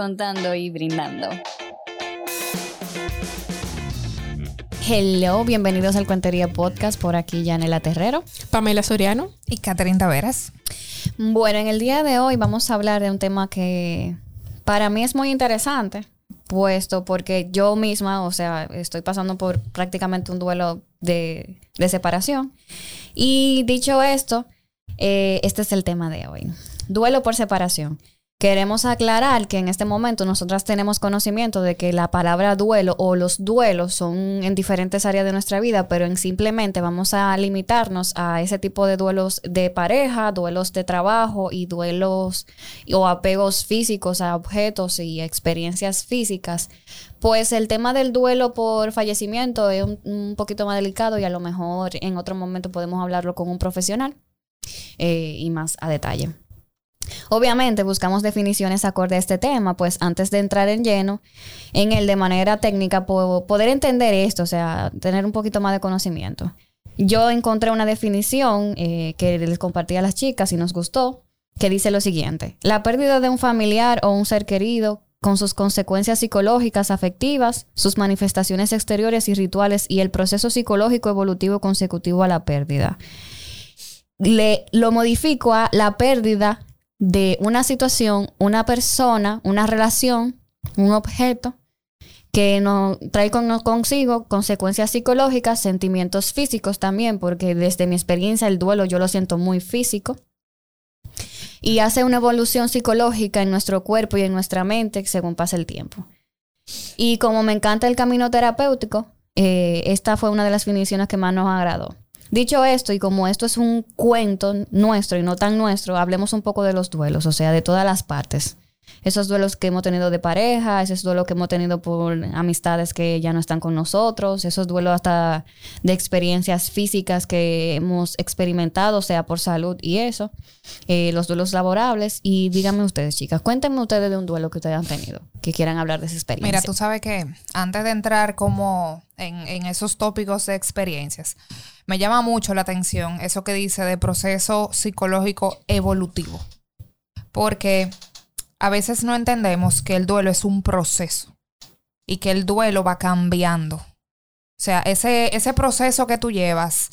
contando y brindando. Hello, bienvenidos al Cuentería Podcast por aquí Yanela Terrero. Pamela Soriano. Y Catherine Taveras. Bueno, en el día de hoy vamos a hablar de un tema que para mí es muy interesante, puesto porque yo misma, o sea, estoy pasando por prácticamente un duelo de, de separación. Y dicho esto, eh, este es el tema de hoy. Duelo por separación. Queremos aclarar que en este momento nosotras tenemos conocimiento de que la palabra duelo o los duelos son en diferentes áreas de nuestra vida, pero en simplemente vamos a limitarnos a ese tipo de duelos de pareja, duelos de trabajo y duelos o apegos físicos a objetos y experiencias físicas. Pues el tema del duelo por fallecimiento es un, poquito más delicado y a lo mejor en otro momento podemos hablarlo con un profesional eh, y más a detalle. Obviamente buscamos definiciones acorde a este tema, pues antes de entrar en lleno en él de manera técnica, poder entender esto, o sea, tener un poquito más de conocimiento. Yo encontré una definición eh, que les compartí a las chicas y nos gustó, que dice lo siguiente, la pérdida de un familiar o un ser querido con sus consecuencias psicológicas, afectivas, sus manifestaciones exteriores y rituales y el proceso psicológico evolutivo consecutivo a la pérdida. Le, lo modifico a la pérdida de una situación, una persona, una relación, un objeto que nos trae consigo consecuencias psicológicas, sentimientos físicos también, porque desde mi experiencia el duelo yo lo siento muy físico. Y hace una evolución psicológica en nuestro cuerpo y en nuestra mente según pasa el tiempo. Y como me encanta el camino terapéutico, eh, esta fue una de las definiciones que más nos agradó. Dicho esto, y como esto es un cuento nuestro y no tan nuestro, hablemos un poco de los duelos, o sea, de todas las partes. Esos duelos que hemos tenido de pareja, esos duelos que hemos tenido por amistades que ya no están con nosotros, esos duelos hasta de experiencias físicas que hemos experimentado, sea por salud y eso, eh, los duelos laborables. Y díganme ustedes, chicas, cuéntenme ustedes de un duelo que ustedes han tenido, que quieran hablar de esa experiencia. Mira, tú sabes que antes de entrar como en, en esos tópicos de experiencias, me llama mucho la atención eso que dice de proceso psicológico evolutivo. Porque a veces no entendemos que el duelo es un proceso y que el duelo va cambiando. O sea, ese, ese proceso que tú llevas,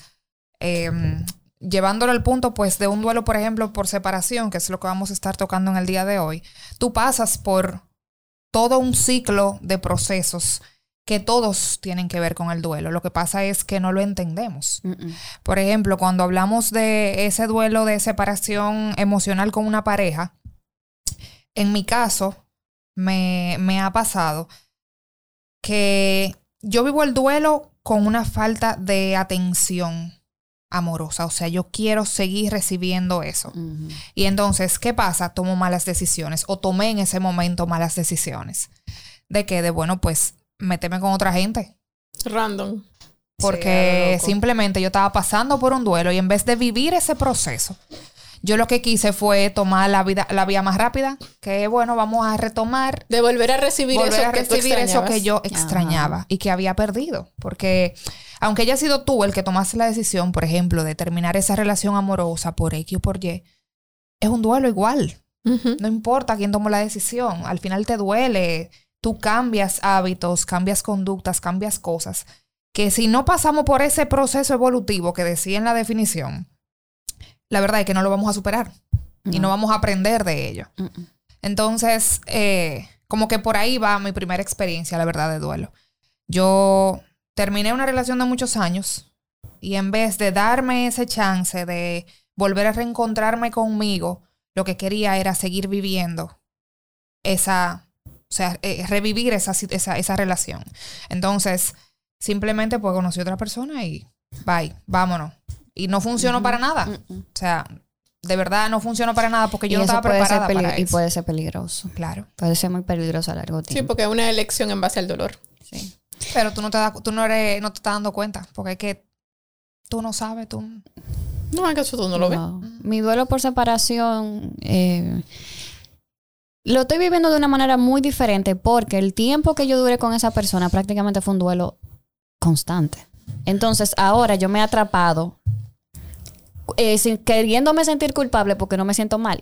em, llevándolo al punto, pues, de un duelo, por ejemplo, por separación, que es lo que vamos a estar tocando en el día de hoy, tú pasas por todo un ciclo de procesos que todos tienen que ver con el duelo. Lo que pasa es que no lo entendemos. Por ejemplo, cuando hablamos de ese duelo de separación emocional con una pareja, en mi caso, me, me ha pasado que yo vivo el duelo con una falta de atención amorosa. O sea, yo quiero seguir recibiendo eso. Y entonces, ¿qué pasa? Tomo malas decisiones o tomé en ese momento malas decisiones. De que, de bueno, pues meterme con otra gente. Random. Porque simplemente yo estaba pasando por un duelo y en vez de vivir ese proceso, yo lo que quise fue tomar la vida, la vía más rápida, que bueno, vamos a retomar. De volver a recibir, eso, a recibir que eso que yo extrañaba y que había perdido. Porque aunque haya sido tú el que tomaste la decisión, por ejemplo, de terminar esa relación amorosa por X o por Y, es un duelo igual. No importa quién tomó la decisión, al final te duele tú cambias hábitos, cambias conductas, cambias cosas, que si no pasamos por ese proceso evolutivo que decía en la definición, la verdad es que no lo vamos a superar y no vamos a aprender de ello. Entonces, eh, como que por ahí va mi primera experiencia, la verdad, de duelo. Yo terminé una relación de muchos años y en vez de darme ese chance de volver a reencontrarme conmigo, lo que quería era seguir viviendo esa o sea, eh, revivir esa, esa, esa relación. Entonces, simplemente pues conocí a otra persona y bye, vámonos. Y no funcionó para nada. O sea, de verdad no funcionó para nada porque yo no estaba preparada para eso. Y puede ser peligroso. Claro. Puede ser muy peligroso a largo tiempo. Sí, porque es una elección en base al dolor. Sí. Pero tú no te, tú no, eres, no te estás dando cuenta porque es que tú no sabes, tú... No, es que eso tú no lo ves. Mi duelo por separación... Eh, lo estoy viviendo de una manera muy diferente porque el tiempo que yo duré con esa persona prácticamente fue un duelo constante. Entonces ahora yo me he atrapado eh, queriéndome sentir culpable porque no me siento mal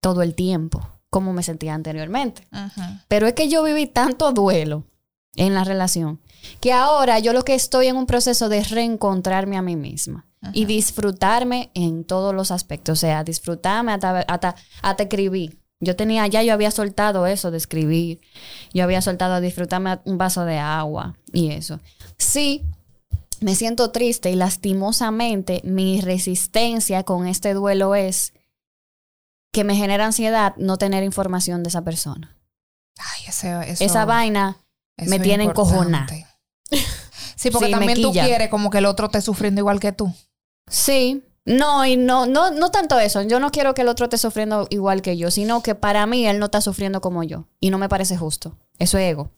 todo el tiempo. como me sentía anteriormente. Pero es que yo viví tanto duelo en la relación que ahora yo lo que estoy en un proceso de reencontrarme a mí misma y disfrutarme en todos los aspectos. O sea, disfrutarme hasta, hasta, hasta escribir. Yo tenía, ya yo había soltado eso de escribir. Yo había soltado disfrutarme un vaso de agua y eso. Sí, me siento triste y lastimosamente mi resistencia con este duelo es que me genera ansiedad no tener información de esa persona. Ay, ese- eso, Esa vaina eso me tiene encojonada. Sí, porque Sí, también tú quieres como que el otro esté sufriendo igual que tú. Sí. No, y no, no, no tanto eso. Yo no quiero que el otro esté sufriendo igual que yo, sino que para mí él no está sufriendo como yo. Y no me parece justo. Eso es ego.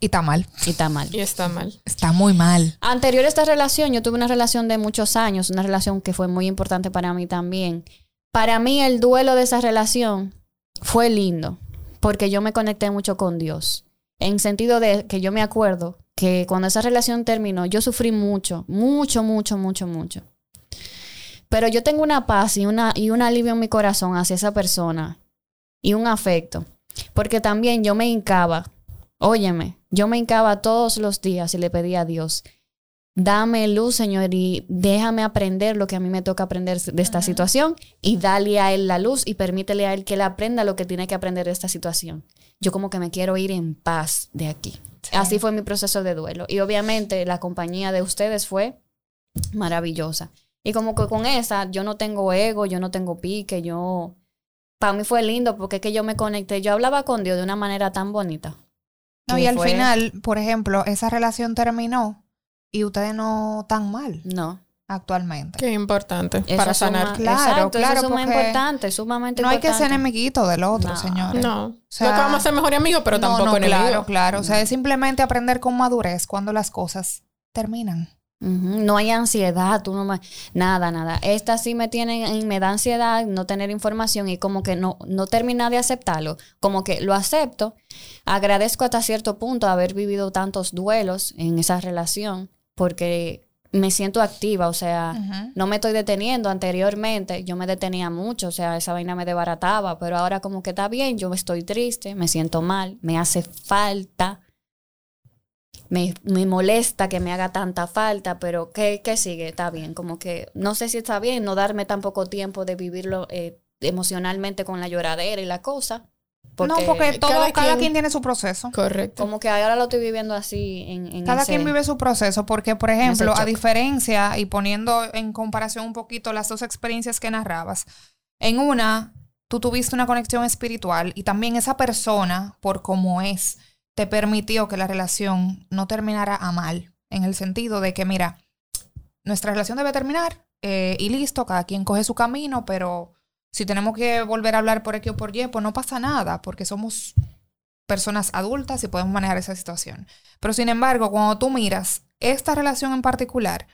Y está mal. Y está mal. Y está mal. Está muy mal. Anterior a esta relación, yo tuve una relación de muchos años, una relación que fue muy importante para mí también. Para mí el duelo de esa relación fue lindo, porque yo me conecté mucho con Dios. En sentido de que yo me acuerdo que cuando esa relación terminó, yo sufrí mucho, mucho, mucho, mucho, mucho. Pero yo tengo una paz y, una, y un alivio en mi corazón hacia esa persona y un afecto, porque también yo me hincaba, óyeme, yo me hincaba todos los días y le pedía a Dios, dame luz, Señor, y déjame aprender lo que a mí me toca aprender de esta situación y dale a Él la luz y permítele a Él que Él aprenda lo que tiene que aprender de esta situación. Yo como que me quiero ir en paz de aquí. Así fue mi proceso de duelo. Y obviamente la compañía de ustedes fue maravillosa. Y como que con esa yo no tengo ego, yo no tengo pique, yo... Para mí fue lindo porque es que yo me conecté, yo hablaba con Dios de una manera tan bonita. No, y al fue- final, por ejemplo, esa relación terminó y ustedes no tan mal No. actualmente. Qué importante Eso para suma- sanar. Claro, exacto, claro, eso es sumamente porque importante, sumamente No hay que ser importante. enemiguito del otro, No. señores. No. sea, no que vamos a ser mejores amigos, pero No, tampoco no, enemigos. claro, claro. O sea, es simplemente aprender con madurez cuando las cosas terminan. No hay ansiedad, tú no nada, nada. Esta sí me tiene, y me da ansiedad no tener información y como que no, no terminar de aceptarlo. Como que lo acepto, agradezco hasta cierto punto haber vivido tantos duelos en esa relación porque me siento activa, o sea, no me estoy deteniendo. Anteriormente yo me detenía mucho, o sea, esa vaina me desbarataba, pero ahora como que está bien, yo estoy triste, me siento mal, me hace falta. Me, me molesta que me haga tanta falta, pero ¿qué, qué sigue? Está bien, como que no sé si está bien no darme tan poco tiempo de vivirlo eh, emocionalmente con la lloradera y la cosa. no, porque todo, cada cada, quien- quien tiene su proceso. Correcto. como que ahora lo estoy viviendo así en, en Cada ese- quien vive su proceso, porque, por ejemplo, a diferencia y poniendo en comparación un poquito las dos experiencias que narrabas, en una, tú tuviste una conexión espiritual y también esa persona, por cómo es, te permitió que la relación no terminara a mal, en el sentido de que, mira, nuestra relación debe terminar eh, y listo, cada quien coge su camino, pero si tenemos que volver a hablar por X o por Y, pues no pasa nada, porque somos personas adultas y podemos manejar esa situación. Pero sin embargo, cuando tú miras esta relación en particular,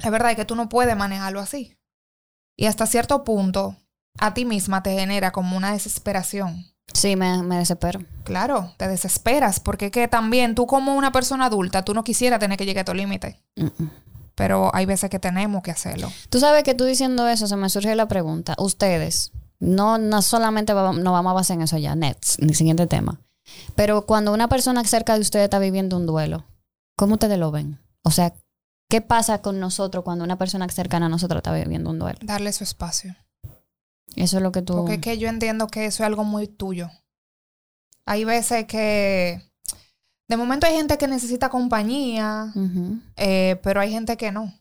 la verdad es que tú no puedes manejarlo así. Y hasta cierto punto, a ti misma te genera como una desesperación. Sí, me, me desespero. Claro, te desesperas, porque es que también tú como una persona adulta, tú no quisieras tener que llegar a tu límite, pero hay veces que tenemos que hacerlo. Tú sabes que tú diciendo eso se me surge la pregunta. Ustedes, no, no solamente va- no vamos a basar en eso ya, next, el siguiente tema. Pero cuando una persona cerca de ustedes está viviendo un duelo, ¿cómo ustedes lo ven? O sea, ¿qué pasa con nosotros cuando una persona cercana a nosotros está viviendo un duelo? Darle su espacio. Eso es lo que tú... Porque es que yo entiendo que eso es algo muy tuyo. Hay veces que de momento hay gente que necesita compañía, eh, pero hay gente que no.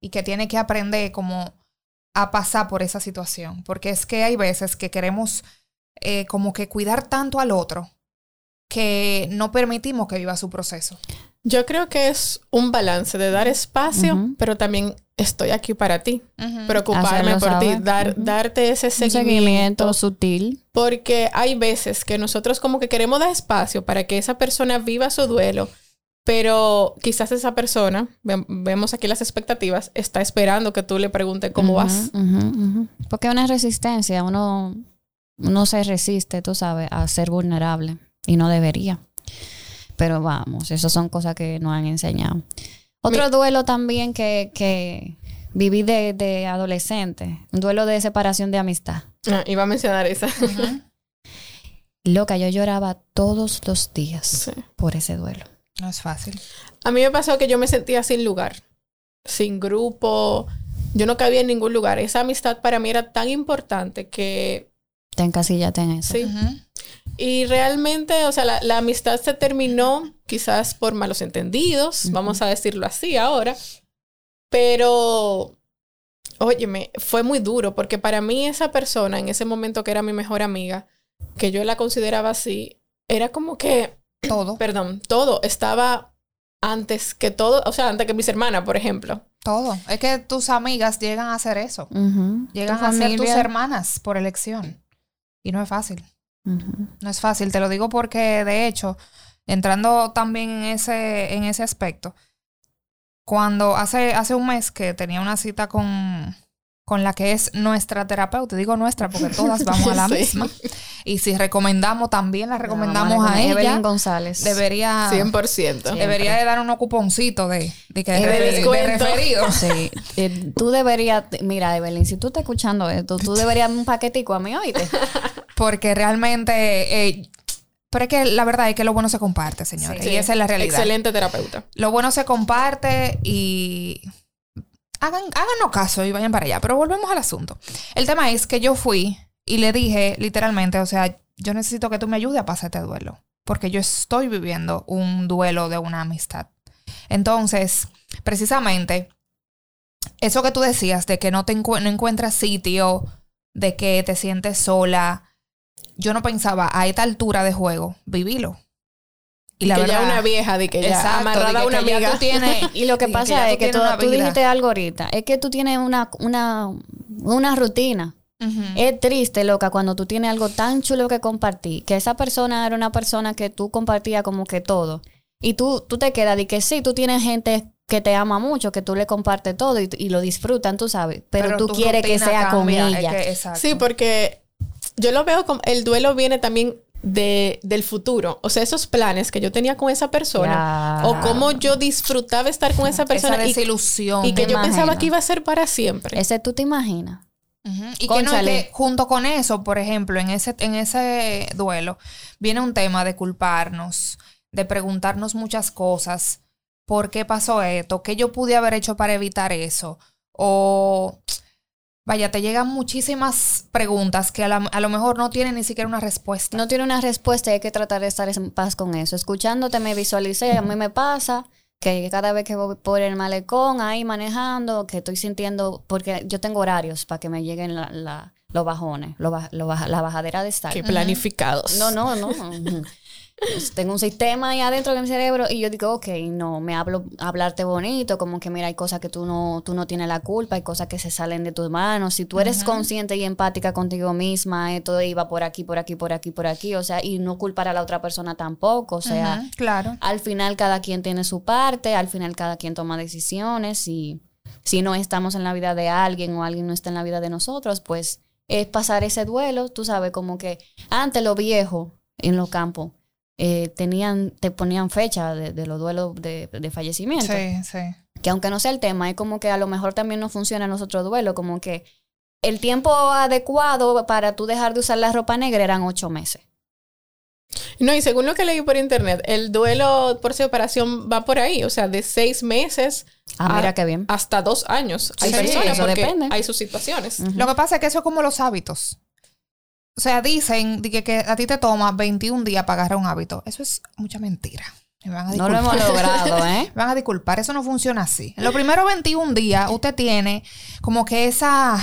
Y que tiene que aprender como a pasar por esa situación. Porque es que hay veces que queremos eh, como que cuidar tanto al otro que no permitimos que viva su proceso. Yo creo que es un balance de dar espacio, pero también estoy aquí para ti. Preocuparme Hacerlo por ti, dar, darte ese seguimiento. seguimiento sutil. Porque hay veces que nosotros como que queremos dar espacio para que esa persona viva su duelo, pero quizás esa persona, ve- vemos aquí las expectativas, está esperando que tú le preguntes cómo vas. Porque es una resistencia, uno, uno se resiste, tú sabes, a ser vulnerable y no debería. Pero vamos, esas son cosas que nos han enseñado. Otro Mi- duelo también que, que viví de, de adolescente, un duelo de separación de amistad. Ah, iba a mencionar esa. Loca, yo lloraba todos los días Sí. por ese duelo. No es fácil. A mí me pasó que yo me sentía sin lugar, sin grupo. Yo no cabía en ningún lugar. Esa amistad para mí era tan importante que Te encasillaste en eso. sí. Y realmente, o sea, la, la amistad se terminó quizás por malos entendidos, vamos a decirlo así ahora. Pero, óyeme, fue muy duro porque para mí esa persona en ese momento que era mi mejor amiga, que yo la consideraba así, era como que, Todo, perdón, todo estaba antes que todo, o sea, antes que mis hermanas, por ejemplo. todo. Es que tus amigas llegan a hacer eso. Llegan a ser tus hermanas por elección. Y no es fácil. No es fácil. Te lo digo porque, de hecho, entrando también en ese, en ese aspecto, cuando hace, hace un mes que tenía una cita con, con la que es nuestra terapeuta, digo nuestra porque todas vamos a la Sí. misma. Y si recomendamos, también la recomendamos a ella. Evelyn González. Debería, 100%. debería de dar unos cuponcitos de, de, que- de de- referido. Sí, eh, tú deberías, mira, Evelyn, si tú estás escuchando esto, tú deberías un paquetico a mí, oíste. Porque realmente... eh, pero es que la verdad es que lo bueno se comparte, señores. Sí. Y esa es la realidad. Excelente terapeuta. Lo bueno se comparte y hagan, háganos caso y vayan para allá. Pero volvemos al asunto. El tema es que yo fui y le dije literalmente, o sea, yo necesito que tú me ayudes a pasar este duelo. Porque yo estoy viviendo un duelo de una amistad. Entonces, precisamente, eso que tú decías de que no, te encu- no encuentras sitio, de que te sientes sola, yo no pensaba a esta altura de juego, vivilo. Y la que ya una vieja, de que ya Exacto, amarrada de a que- una que ya amiga. tú tienes- Y lo que pasa ya es que tú, tú vida. dijiste algo ahorita, es que tú tienes una, una, una rutina. Es triste, loca, cuando tú tienes algo tan chulo que compartir, que esa persona era una persona que tú compartías como que todo. Y tú, tú te quedas de que sí, tú tienes gente que te ama mucho, que tú le compartes todo y, y lo disfrutan, tú sabes, pero, tú quieres que sea cambia, con es ella. que-. Sí, porque yo lo veo como el duelo viene también de, del futuro. O sea, esos planes que yo tenía con esa persona Ya. o cómo yo disfrutaba estar con esa persona Esa y, desilusión. y que yo pensaba que iba a ser para siempre. Ese tú te imaginas. Y que no, que junto con eso, por ejemplo, en ese, en ese duelo, viene un tema de culparnos, de preguntarnos muchas cosas. ¿Por qué pasó esto? ¿Qué yo pude haber hecho para evitar eso? O, vaya, te llegan muchísimas preguntas que a, la- a lo mejor no tienen ni siquiera una respuesta. No tiene una respuesta y hay que tratar de estar en paz con eso. Escuchándote me visualicé, a mí me pasa que cada vez que voy por el malecón ahí manejando, que estoy sintiendo, porque yo tengo horarios para que me lleguen la- la- los bajones, la bajadera de estar. Que planificados. No, no, no. Pues, Tengo un sistema ahí adentro de mi cerebro y yo digo, ok, no, me hablo, hablarte bonito, como que mira, hay cosas que tú no, tú no tienes la culpa, hay cosas que se salen de tus manos. Si tú eres consciente y empática contigo misma, esto iba por aquí, por aquí, por aquí, por aquí, o sea, y no culpar a la otra persona tampoco, o sea, claro. al final cada quien tiene su parte, al final cada quien toma decisiones y si no estamos en la vida de alguien o alguien no está en la vida de nosotros, pues es pasar ese duelo, tú sabes, como que antes los viejos en los campos eh, tenían, te ponían fecha de, de los duelos de, de fallecimiento, Sí, sí. que aunque no sea el tema, es como que a lo mejor también no funciona en nosotros duelo, como que el tiempo adecuado para tú dejar de usar la ropa negra eran ocho meses. No, y según lo que leí por internet, el duelo por separación va por ahí, o sea, de seis meses Ah, mira a- qué bien. hasta dos años. Hay Sí, personas eso porque depende. hay sus situaciones. Lo que pasa es que eso es como los hábitos. O sea, dicen que, que a ti te toma 21 días para agarrar un hábito. Eso es mucha mentira. Me van a No lo hemos logrado, ¿eh? Me van a disculpar, eso no funciona así. En los primeros 21 días usted tiene como que esa,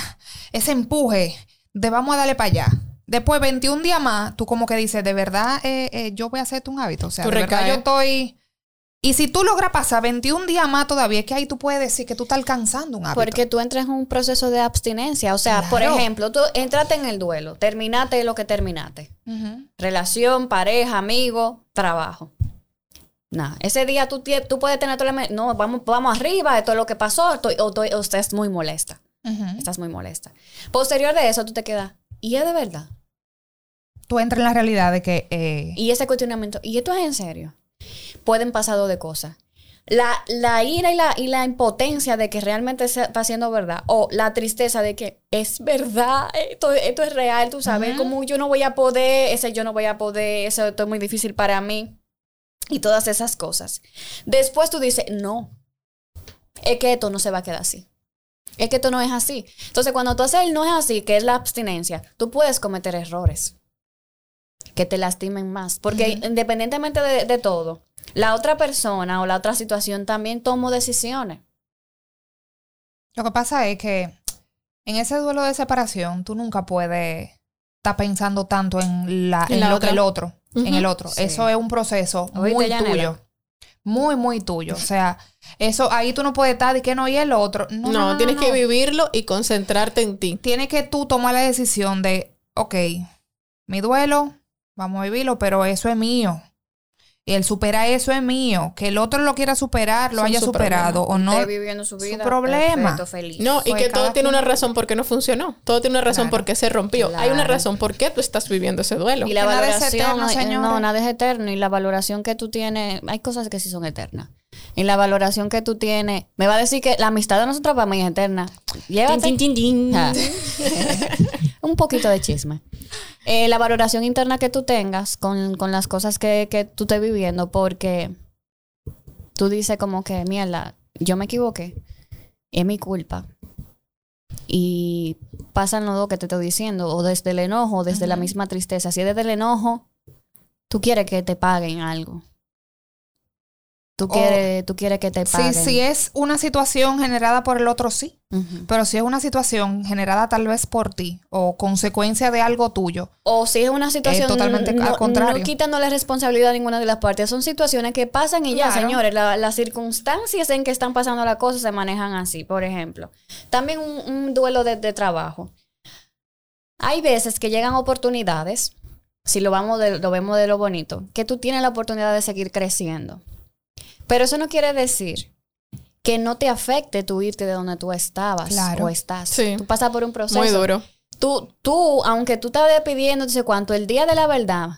ese empuje de vamos a darle para allá. Después 21 días más, tú como que dices, de verdad eh, eh, yo voy a hacerte un hábito. O sea, de verdad yo estoy... Y si tú logras pasar 21 días más todavía, es que ahí tú puedes decir que tú estás alcanzando un hábito. Porque tú entras en un proceso de abstinencia. O sea, por ejemplo, tú entraste en el duelo, terminaste lo que terminaste. Relación, pareja, amigo, trabajo. Nada, ese día tú, tú puedes tener todo el... No, vamos, vamos arriba, esto es lo que pasó, estoy, o, estoy- o estás muy molesta. Estás muy molesta. Posterior de eso, tú te quedas, ¿y es de verdad? Tú entras en la realidad de que... eh, Y ese cuestionamiento, ¿y esto es en serio? Pueden pasar dos de cosas. la, la ira y la, y la impotencia de que realmente se está haciendo verdad, o la tristeza de que es verdad, esto, esto es real, tú sabes, como yo no voy a poder, ese yo no voy a poder, eso esto es muy difícil para mí, y todas esas cosas. Después tú dices, no, es que esto no se va a quedar así. Es que esto no es así. Entonces, cuando tú haces el no es así, que es la abstinencia, tú puedes cometer errores que te lastimen más. Porque independientemente de, de todo, la otra persona o la otra situación también tomó decisiones. Lo que pasa es que en ese duelo de separación tú nunca puedes estar pensando tanto en, la, En en la lo otra. que el otro, en el otro. Sí. Eso es un proceso Oíste, muy tuyo. Muy, muy tuyo. O sea, eso ahí tú no puedes estar de que no y el otro. No, No, no, no, tienes no. que vivirlo y concentrarte en ti. Tienes que tú tomar la decisión de, ok, mi duelo, vamos a vivirlo, pero eso es mío. El superar eso es mío. Que el otro lo quiera superar, lo Son haya su superado o no. Esté viviendo su su vida. problema. perfecto, feliz. No, y que todo tiene una razón por qué no funcionó. Todo tiene una razón Claro. por qué se rompió. Hay una razón por qué tú estás viviendo ese duelo. Y la nada es valoración, eterno, eh, no, nada es eterno. Y la valoración que tú tienes, hay cosas que sí son eternas. Y la valoración que tú tienes, me va a decir que la amistad de nosotros para mí es eterna. Llévate. Tin, tin, tin. Ah. Un poquito de chisme. Eh, la valoración interna que tú tengas con, con las cosas que, que tú estés viviendo, porque tú dices como que, mierda, yo me equivoqué, es mi culpa. Y pasan los dos que te estoy diciendo, o desde el enojo, o desde la misma tristeza. Si es desde el enojo, tú quieres que te paguen algo. Tú O- quieres, tú quieres que te Sí, paguen. si es una situación generada por el otro, sí. Pero si es una situación generada tal vez por ti o consecuencia de algo tuyo, O si es una situación totalmente no, al contrario. no quitándole responsabilidad a ninguna de las partes. Son situaciones que pasan y ya, Claro. señores. La- las circunstancias en que están pasando las cosas se manejan así, por ejemplo. También un, un duelo de, de trabajo. Hay veces que llegan oportunidades, si lo, vamos de- lo vemos de lo bonito, que tú tienes la oportunidad de seguir creciendo. Pero eso no quiere decir que no te afecte tu irte de donde tú estabas Claro. o estás. Sí. Tú pasas por un proceso Muy duro. tú, tú, aunque tú estás despidiendo, sé cuánto, el día de la verdad,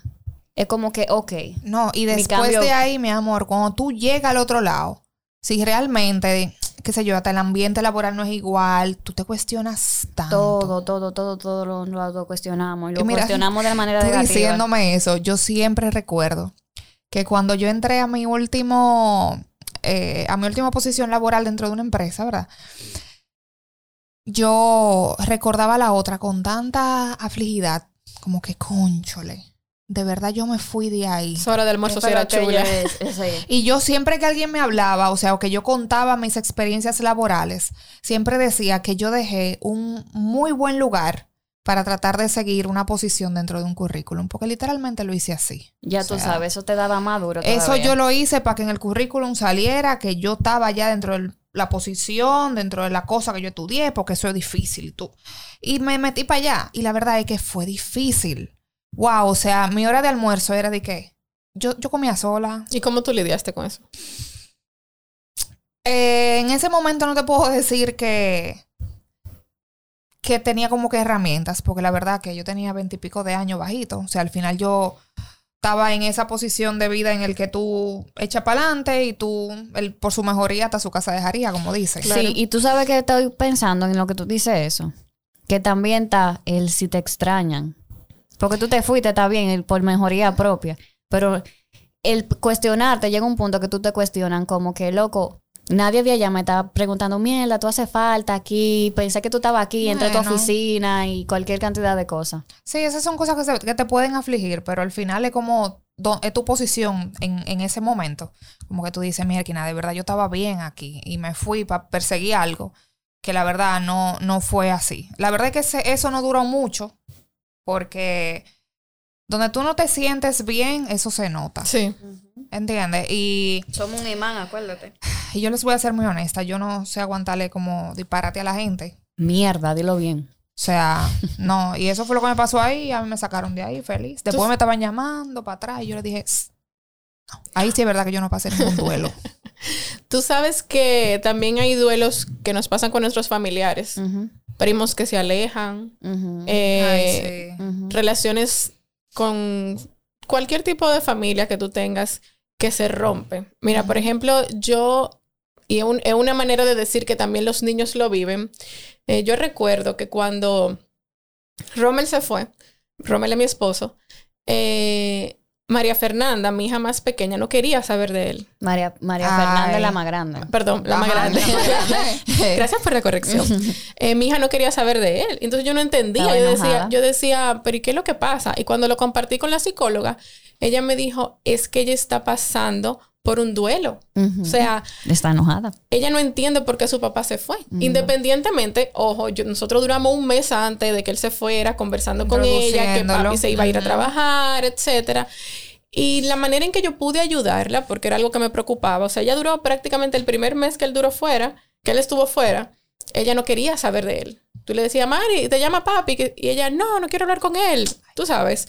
es como que, ok, no. Y después cambio- de ahí, mi amor, cuando tú llegas al otro lado, si realmente, qué sé yo, hasta el ambiente laboral no es igual, tú te cuestionas tanto. todo, todo, todo, todo lo, lo cuestionamos y lo mira, cuestionamos de la manera Tú negativa. diciéndome eso, yo siempre recuerdo que cuando yo entré a mi último, eh, a mi última posición laboral dentro de una empresa, ¿verdad? Yo recordaba a la otra con tanta afligidad, como que conchole. De verdad yo me fui de ahí. Hora de almuerzo era chula. es- es. Y yo siempre que alguien me hablaba, o sea, o que yo contaba mis experiencias laborales, siempre decía que yo dejé un muy buen lugar para tratar de seguir una posición dentro de un currículum, porque literalmente lo hice así. Ya O tú sea, sabes, eso te daba más duro. Eso yo lo hice para que en el currículum saliera que yo estaba ya dentro de la posición, dentro de la cosa que yo estudié, porque eso es difícil. Tú. Y me metí para allá. Y la verdad es que fue difícil. Wow, o sea, mi hora de almuerzo era de qué? Yo, yo comía sola. ¿Y cómo tú lidiaste con eso? Eh, en ese momento no te puedo decir que que tenía como que herramientas, porque la verdad que yo tenía veintipico de años bajito. O sea, al final yo estaba en esa posición de vida en el que tú echas para adelante y tú, el, por su mejoría, hasta su casa dejaría, como dice. Sí, y tú sabes que estoy pensando en lo que tú dices eso. Que también está el si te extrañan. Porque tú te fuiste, está bien, el por mejoría propia. Pero el cuestionarte llega un punto que tú te cuestionan como que, loco, nadie de allá me está preguntando, mierda, tú haces falta aquí, pensé que tú estabas aquí, entre tu oficina y cualquier cantidad de cosas. Sí, esas son cosas que, se- que te pueden afligir, pero al final es como do- es tu posición en, en ese momento. Como que tú dices, que de verdad yo estaba bien aquí y me fui para perseguir algo que la verdad no, no fue así. La verdad es que ese- eso no duró mucho porque donde tú no te sientes bien, eso se nota. Sí. ¿Entiendes? Y, Somos un imán, acuérdate. y yo les voy a ser muy honesta, yo no sé aguantarle como disparate a la gente. Mierda, dilo bien. O sea, no, y eso fue lo que me pasó ahí, y a mí me sacaron de ahí feliz. Después me estaban llamando para atrás y yo les dije, ahí sí es verdad que yo no pasé ningún duelo. Tú sabes que también hay duelos que nos pasan con nuestros familiares. Primos que se alejan. eh, Ay, sí. Relaciones con cualquier tipo de familia que tú tengas que se rompe. Mira, por ejemplo, yo, y es una manera de decir que también los niños lo viven, eh, yo recuerdo que cuando Rommel se fue, Rommel es mi esposo, eh, María Fernanda, mi hija más pequeña, no quería saber de él. María, María Fernanda es la más grande. Perdón, la, más grande. Gracias por la corrección. Eh, mi hija no quería saber de él. Entonces yo no entendía. yo decía, yo decía, pero ¿y qué es lo que pasa? Y cuando lo compartí con la psicóloga, ella me dijo, es que ella está pasando por un duelo. O sea, está enojada. Ella no entiende por qué su papá se fue. Independientemente, ojo, nosotros duramos un mes antes de que él se fuera conversando con ella, que papi se iba a ir a trabajar, etcétera. Y la manera en que yo pude ayudarla, porque era algo que me preocupaba, o sea, ella duró prácticamente el primer mes que él duró fuera, que él estuvo fuera, ella no quería saber de él. Tú le decías, Mari, te llama papi, y ella, no, no quiero hablar con él, tú sabes.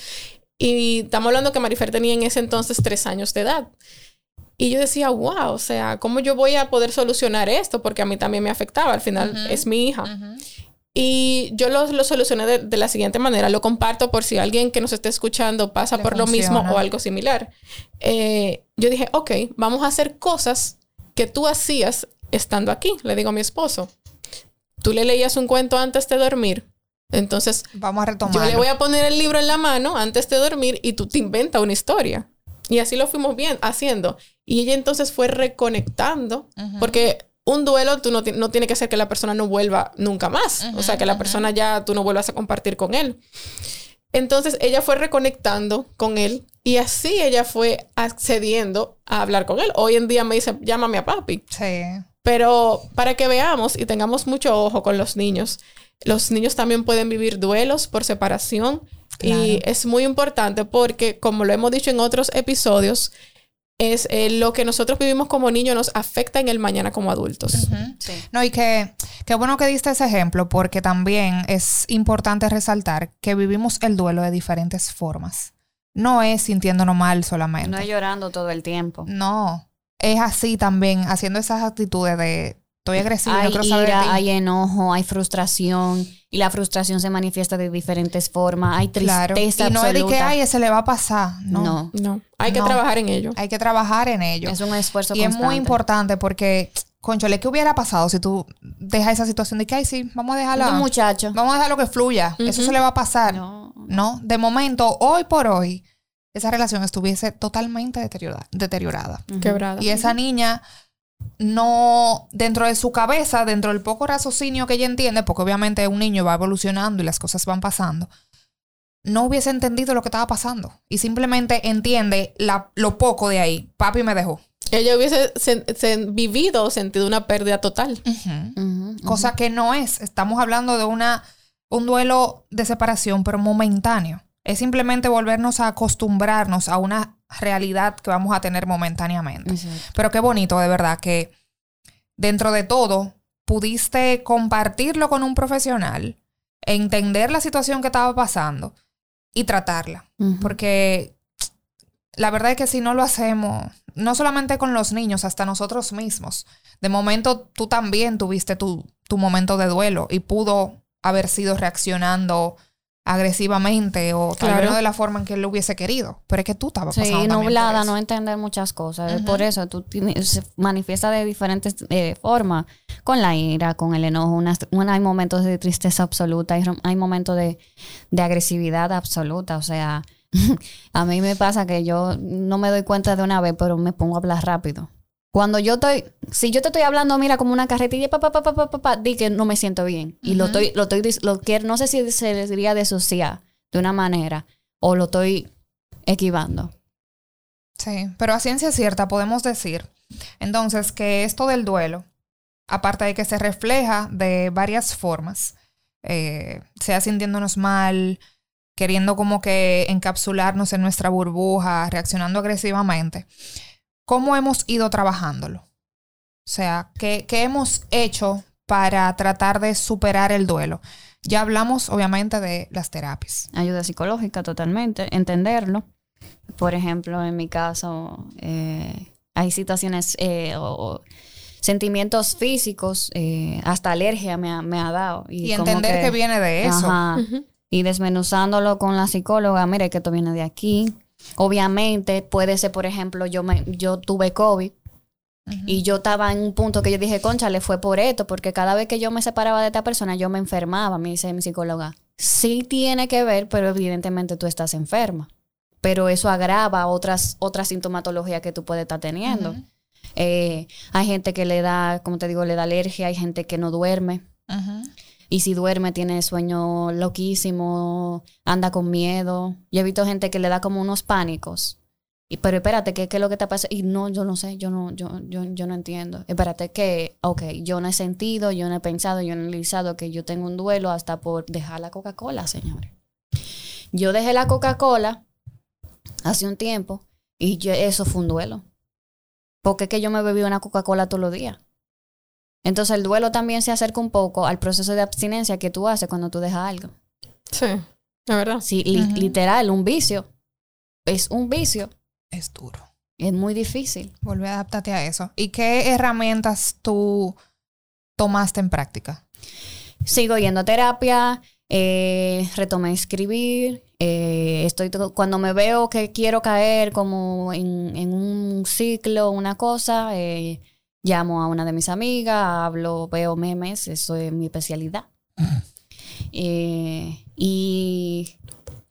Y estamos hablando que Marifer tenía en ese entonces tres años de edad. Y yo decía, wow, o sea, ¿cómo yo voy a poder solucionar esto? Porque a mí también me afectaba, al final es mi hija. Y yo lo, lo solucioné de, la siguiente manera, lo comparto por si alguien que nos esté escuchando pasa por lo mismo o algo similar. Eh, yo dije, ok, vamos a hacer cosas que tú hacías estando aquí, le digo a mi esposo. Tú le leías un cuento antes de dormir. Entonces, vamos a retomar. Yo le voy a poner el libro en la mano antes de dormir y tú te inventas una historia. Y así lo fuimos bien haciendo. Y ella entonces fue reconectando, porque un duelo tú no, no tiene que ser que la persona no vuelva nunca más. o sea, que la persona ya tú no vuelvas a compartir con él. Entonces ella fue reconectando con él y así ella fue accediendo a hablar con él. Hoy en día me dice, llámame a papi. Sí. Pero para que veamos y tengamos mucho ojo con los niños, los niños también pueden vivir duelos por separación y es muy importante porque, como lo hemos dicho en otros episodios, es eh, lo que nosotros vivimos como niños nos afecta en el mañana como adultos. sí. No, y que qué bueno que diste ese ejemplo porque también es importante resaltar que vivimos el duelo de diferentes formas. No es sintiéndonos mal solamente. No es llorando todo el tiempo. No, es así también, haciendo esas actitudes de estoy agresiva, hay ira, hay enojo, hay frustración y la frustración se manifiesta de diferentes formas, hay tristeza Y no es de que ay, se le va a pasar, no. No, hay que trabajar en ello. Hay que trabajar en ello. Es un esfuerzo Y es muy importante porque Conchole, ¿qué hubiera pasado si tú dejas esa situación de que, ay, sí, vamos a dejarla. Un muchacho. Vamos a dejarlo que fluya. Eso se le va a pasar. No. no. De momento, hoy por hoy, esa relación estuviese totalmente deteriorada. deteriorada. Quebrada. Y esa niña no, dentro de su cabeza, dentro del poco raciocinio que ella entiende, porque obviamente un niño va evolucionando y las cosas van pasando, no hubiese entendido lo que estaba pasando. Y simplemente entiende la, lo poco de ahí. Papi me dejó. Ella hubiese vivido o sentido una pérdida total. Cosa que no es. Estamos hablando de una, un duelo de separación, pero momentáneo. Es simplemente volvernos a acostumbrarnos a una realidad que vamos a tener momentáneamente. Pero qué bonito, de verdad, que dentro de todo pudiste compartirlo con un profesional, entender la situación que estaba pasando y tratarla. Porque la verdad es que si no lo hacemos, no solamente con los niños, hasta nosotros mismos, de momento tú también tuviste tu, tu momento de duelo y pudo haber sido reaccionando agresivamente o tal vez no de la forma en que él lo hubiese querido. Pero es que tú estabas pasando Sí, nublada, no entender muchas cosas. Por eso tú se manifiesta de diferentes eh, formas. Con la ira, con el enojo. hay momentos de tristeza absoluta, hay, hay momentos de, de agresividad absoluta. O sea, a mí me pasa que yo no me doy cuenta de una vez, pero me pongo a hablar rápido. Cuando yo estoy, si yo te estoy hablando, mira, como una carretilla, pa, pa, pa, di que no me siento bien. Y lo estoy, lo estoy, lo quiero, no sé si se les diría disociar de una manera o lo estoy equivando. Sí, pero a ciencia cierta podemos decir entonces que esto del duelo, aparte de que se refleja de varias formas, eh, sea sintiéndonos mal, queriendo como que encapsularnos en nuestra burbuja, reaccionando agresivamente, ¿cómo hemos ido trabajándolo? O sea, ¿qué, hemos hecho para tratar de superar el duelo? Ya hablamos, obviamente, de las terapias. Ayuda psicológica, totalmente, entenderlo. Por ejemplo, en mi caso, eh, hay situaciones eh, o sentimientos físicos, eh, hasta alergia me ha, dado. Y, entender que, viene de eso. Y desmenuzándolo con la psicóloga, mire que esto viene de aquí Obviamente puede ser, por ejemplo, yo, me, yo tuve COVID y yo estaba en un punto que yo dije, concha, le fue por esto, porque cada vez que yo me separaba de esta persona, yo me enfermaba, me dice mi psicóloga. Sí tiene que ver, pero evidentemente tú estás enferma. Pero eso agrava otras, otras sintomatologías que tú puedes estar teniendo. Eh, hay gente que le da, como te digo, le da alergia, hay gente que no duerme. Y si duerme, tiene sueño loquísimo, anda con miedo. Yo he visto gente que le da como unos pánicos. Y, pero espérate, ¿qué, ¿qué, es lo que te pasa? Y no, yo no sé, yo no, yo, yo, yo no entiendo. Espérate, que, ok, yo no he sentido, yo no he pensado, yo no he analizado que yo tengo un duelo hasta por dejar la Coca-Cola, señores. Yo dejé la Coca-Cola hace un tiempo y yo, eso fue un duelo. Porque es que yo me bebí una Coca-Cola todos los días. Entonces el duelo también se acerca un poco al proceso de abstinencia que tú haces cuando tú dejas algo. Sí, la verdad. Sí, li literal, un vicio. Es un vicio es duro. Es muy difícil. Volver a adaptarte a eso. ¿Y qué herramientas tú tomaste en práctica? Sigo yendo a terapia, eh, retomé escribir. Eh, estoy cuando me veo que quiero caer como en, en un ciclo, una cosa, eh, llamo a una de mis amigas, hablo, veo memes, eso es mi especialidad. Eh, y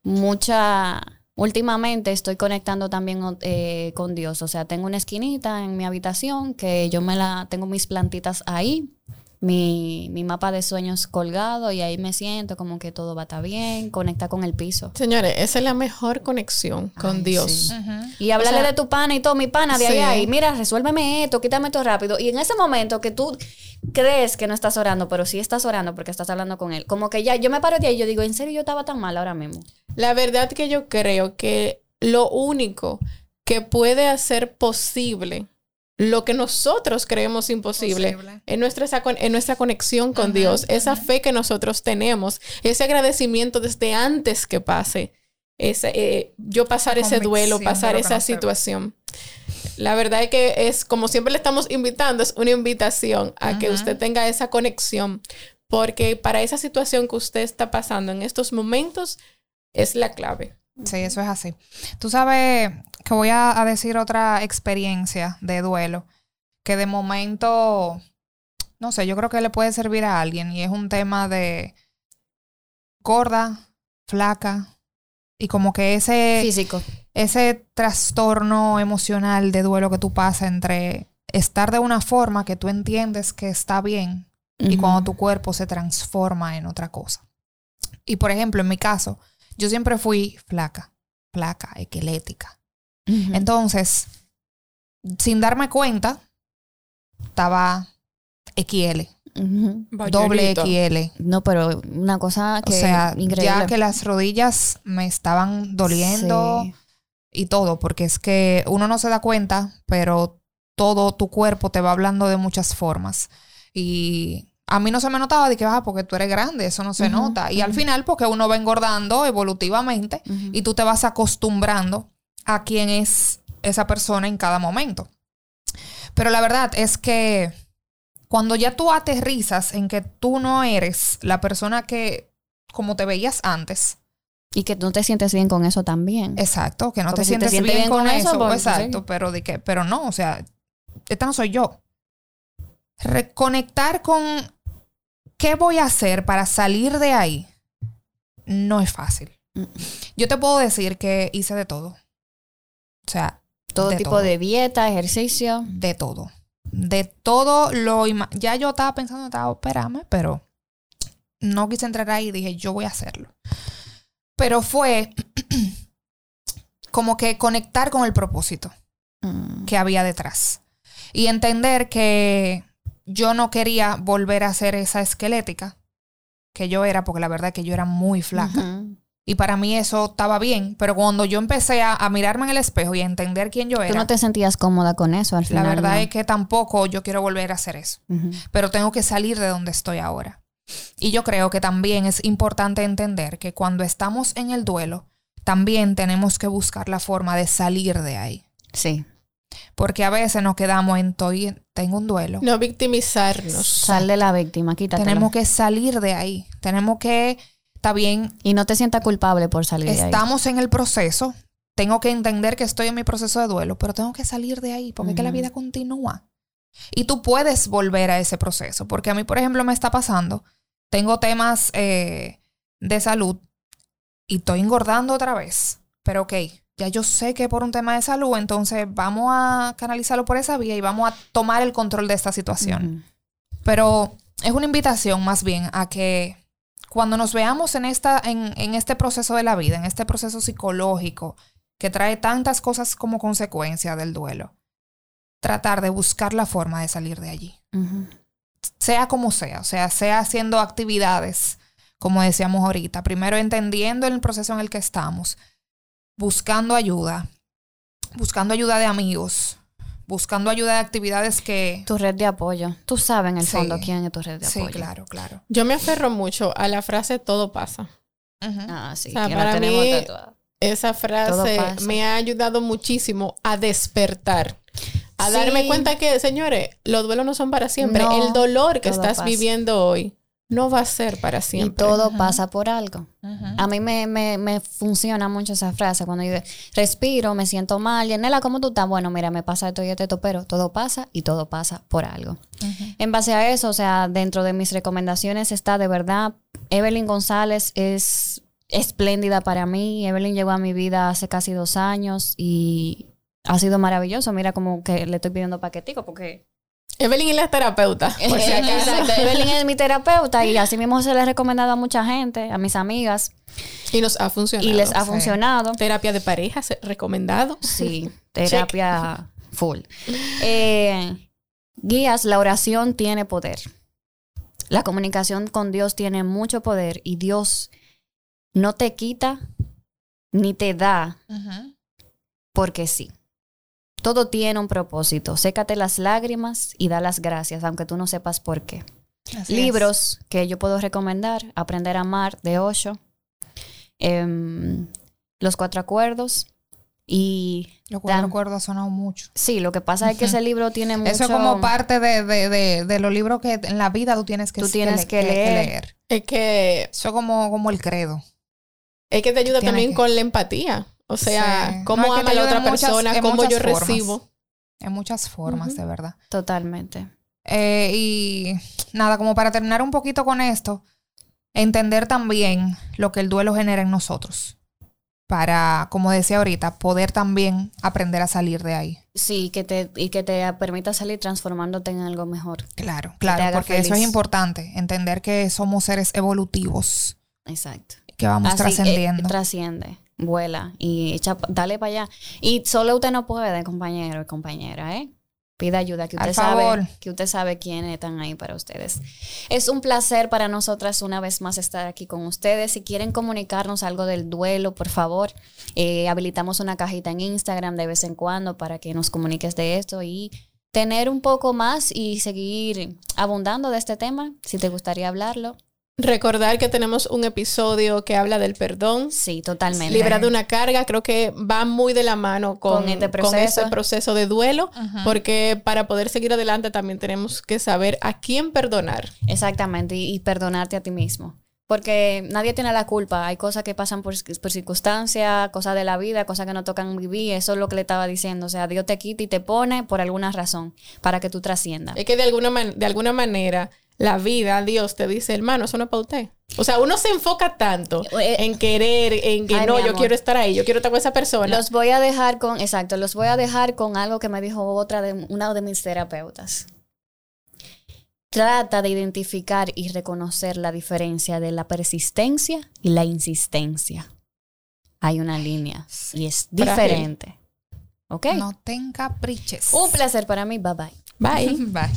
mucha Últimamente estoy conectando también eh, con Dios, o sea, tengo una esquinita en mi habitación que yo me la tengo mis plantitas ahí, mi, mi mapa de sueños colgado y ahí me siento como que todo va a estar bien, conecta con el piso. Señores, esa es la mejor conexión con Dios. Y hablarle de tu pana y todo, mi pana de allá, y mira, resuélveme esto, quítame esto rápido. Y en ese momento que tú crees que no estás orando, pero sí estás orando porque estás hablando con él, como que ya yo me paro de ahí y yo digo, ¿en serio yo estaba tan mal ahora mismo? La verdad que yo creo que lo único que puede hacer posible lo que nosotros creemos imposible en nuestra, en nuestra conexión con Dios, esa fe que nosotros tenemos, ese agradecimiento desde antes que pase, ese, eh, yo pasar ese duelo, pasar esa situación. La verdad es que es como siempre le estamos invitando, es una invitación a que usted tenga esa conexión, porque para esa situación que usted está pasando en estos momentos es la clave. Sí, eso es así. Tú sabes que voy a, decir otra experiencia de duelo que de momento, no sé, yo creo que le puede servir a alguien y es un tema de gorda, flaca y como que ese físico, ese trastorno emocional de duelo que tú pasas entre estar de una forma que tú entiendes que está bien y cuando tu cuerpo se transforma en otra cosa. Y por ejemplo, en mi caso, yo siempre fui flaca, flaca, esquelética. Entonces, sin darme cuenta, estaba XL. Doble XL. No, pero una cosa que. O sea, ya que las rodillas me estaban doliendo y todo, porque es que uno no se da cuenta, pero todo tu cuerpo te va hablando de muchas formas. Y a mí no se me notaba de que, ah, porque tú eres grande, eso no se nota. Y al final, porque uno va engordando evolutivamente y tú te vas acostumbrando a quién es esa persona en cada momento. Pero la verdad es que cuando ya tú aterrizas en que tú no eres la persona que, como te veías antes, y que no te sientes bien con eso también. Exacto, que no te sientes, bien, con, eso. Pues, exacto, pero de que, pero no, o sea, esta no soy yo. Reconectar con ¿Qué voy a hacer para salir de ahí? No es fácil. Mm. Yo te puedo decir que hice de todo. O sea, todo tipo de dieta, ejercicio. De todo. De todo lo... Ya yo estaba pensando, estaba, espérame, pero no quise entrar ahí y dije, yo voy a hacerlo. Pero fue como que conectar con el propósito mm. que había detrás. Y entender que yo no quería volver a ser esa esquelética que yo era, porque la verdad es que yo era muy flaca. Y para mí eso estaba bien, pero cuando yo empecé a, mirarme en el espejo y a entender quién yo era. Tú no te sentías cómoda con eso al final. La verdad es que tampoco yo quiero volver a hacer eso. Pero tengo que salir de donde estoy ahora. Y yo creo que también es importante entender que cuando estamos en el duelo, también tenemos que buscar la forma de salir de ahí. Sí. Porque a veces nos quedamos en tengo un duelo. No victimizarnos. Sal de la víctima, quítate. Tenemos que salir de ahí. Tenemos que, está bien. Y no te sientas culpable por salir de ahí. Estamos en el proceso, tengo que entender que estoy en mi proceso de duelo, pero tengo que salir de ahí porque es que la vida continúa. Y tú puedes volver a ese proceso, porque a mí, por ejemplo, me está pasando, tengo temas eh, de salud y estoy engordando otra vez, pero ok, ya yo sé que por un tema de salud, entonces vamos a canalizarlo por esa vía y vamos a tomar el control de esta situación. Pero es una invitación más bien a que cuando nos veamos en, esta, en, en este proceso de la vida, en este proceso psicológico que trae tantas cosas como consecuencia del duelo, tratar de buscar la forma de salir de allí. Sea como sea, o sea, sea haciendo actividades, como decíamos ahorita, primero entendiendo el proceso en el que estamos, buscando ayuda, buscando ayuda de amigos, buscando ayuda de actividades que... Tu red de apoyo. Tú sabes en el fondo quién es tu red de apoyo. Sí, claro, claro. Yo me aferro mucho a la frase todo pasa. Ah, sí. O sea, para mí, esa frase me ha ayudado muchísimo a despertar. A darme cuenta que, señores, los duelos no son para siempre. el dolor que estás viviendo hoy no va a ser para siempre. Y todo pasa por algo. A mí me, me, me, funciona mucho esa frase. Cuando yo respiro, me siento mal. Yanela, ¿cómo tú estás? Bueno, mira, me pasa esto y esto, pero todo pasa y todo pasa por algo. En base a eso, o sea, dentro de mis recomendaciones está de verdad, Evelyn González es espléndida para mí. Evelyn llegó a mi vida hace casi dos años y ha sido maravilloso. Mira como que le estoy pidiendo paquetico porque Evelyn es la terapeuta. Exacto. Evelyn es mi terapeuta y así mismo se le ha recomendado a mucha gente, a mis amigas. Y nos ha funcionado. Y les ha funcionado. Terapia de pareja, recomendado. Sí, terapia full. Eh, guías, la oración tiene poder. La comunicación con Dios tiene mucho poder y Dios no te quita ni te da porque sí. Todo tiene un propósito. Sécate las lágrimas y da las gracias, aunque tú no sepas por qué. Libros que yo puedo recomendar: Aprender a amar de Osho, em, Los Cuatro Acuerdos y. Los Cuatro Acuerdos ha sonado mucho. Sí, lo que pasa es que ese libro tiene mucho. Eso es como parte de, de, de, los libros que en la vida tú tienes que, tú tienes que, leer. Es que. Eso es como, como el credo. Es que te ayuda también con la empatía. O sea, cómo ama a la otra persona, cómo yo recibo. En muchas formas, de verdad. Totalmente. Eh, y nada, como para terminar un poquito con esto, entender también lo que el duelo genera en nosotros. Para, como decía ahorita, poder también aprender a salir de ahí. Sí, que te, y que te permita salir transformándote en algo mejor. Claro, claro, porque eso es importante, entender que somos seres evolutivos. Exacto. Que vamos trascendiendo. trasciende vuela y echa, dale para allá. Y solo usted no puede, compañero y compañera, ¿eh? Pida ayuda, que usted sabe que usted sabe quiénes están ahí para ustedes. Es un placer para nosotras una vez más estar aquí con ustedes. Si quieren comunicarnos algo del duelo, por favor, eh, habilitamos una cajita en Instagram de vez en cuando para que nos comuniques de esto y tener un poco más y seguir abundando de este tema, si te gustaría hablarlo. Recordar que tenemos un episodio que habla del perdón. Sí, totalmente. Libra de una carga, creo que va muy de la mano con, este proceso. ese proceso de duelo, porque para poder seguir adelante también tenemos que saber a quién perdonar. Exactamente, y, perdonarte a ti mismo. Porque nadie tiene la culpa. Hay cosas que pasan por, por circunstancias, cosas de la vida, cosas que no tocan vivir. Eso es lo que le estaba diciendo. O sea, Dios te quita y te pone por alguna razón para que tú trasciendas. Es que de alguna, de alguna manera la vida, Dios te dice, hermano, eso no es para usted. O sea, uno se enfoca tanto eh, en querer, en que no, yo quiero estar ahí, yo quiero estar con esa persona. Los voy a dejar con, exacto, los voy a dejar con algo que me dijo otra de una de mis terapeutas. Trata de identificar y reconocer la diferencia de la persistencia y la insistencia. Hay una línea y es diferente. ¿Ok? No tenga capriches. Un placer para mí. Bye bye. Bye. bye.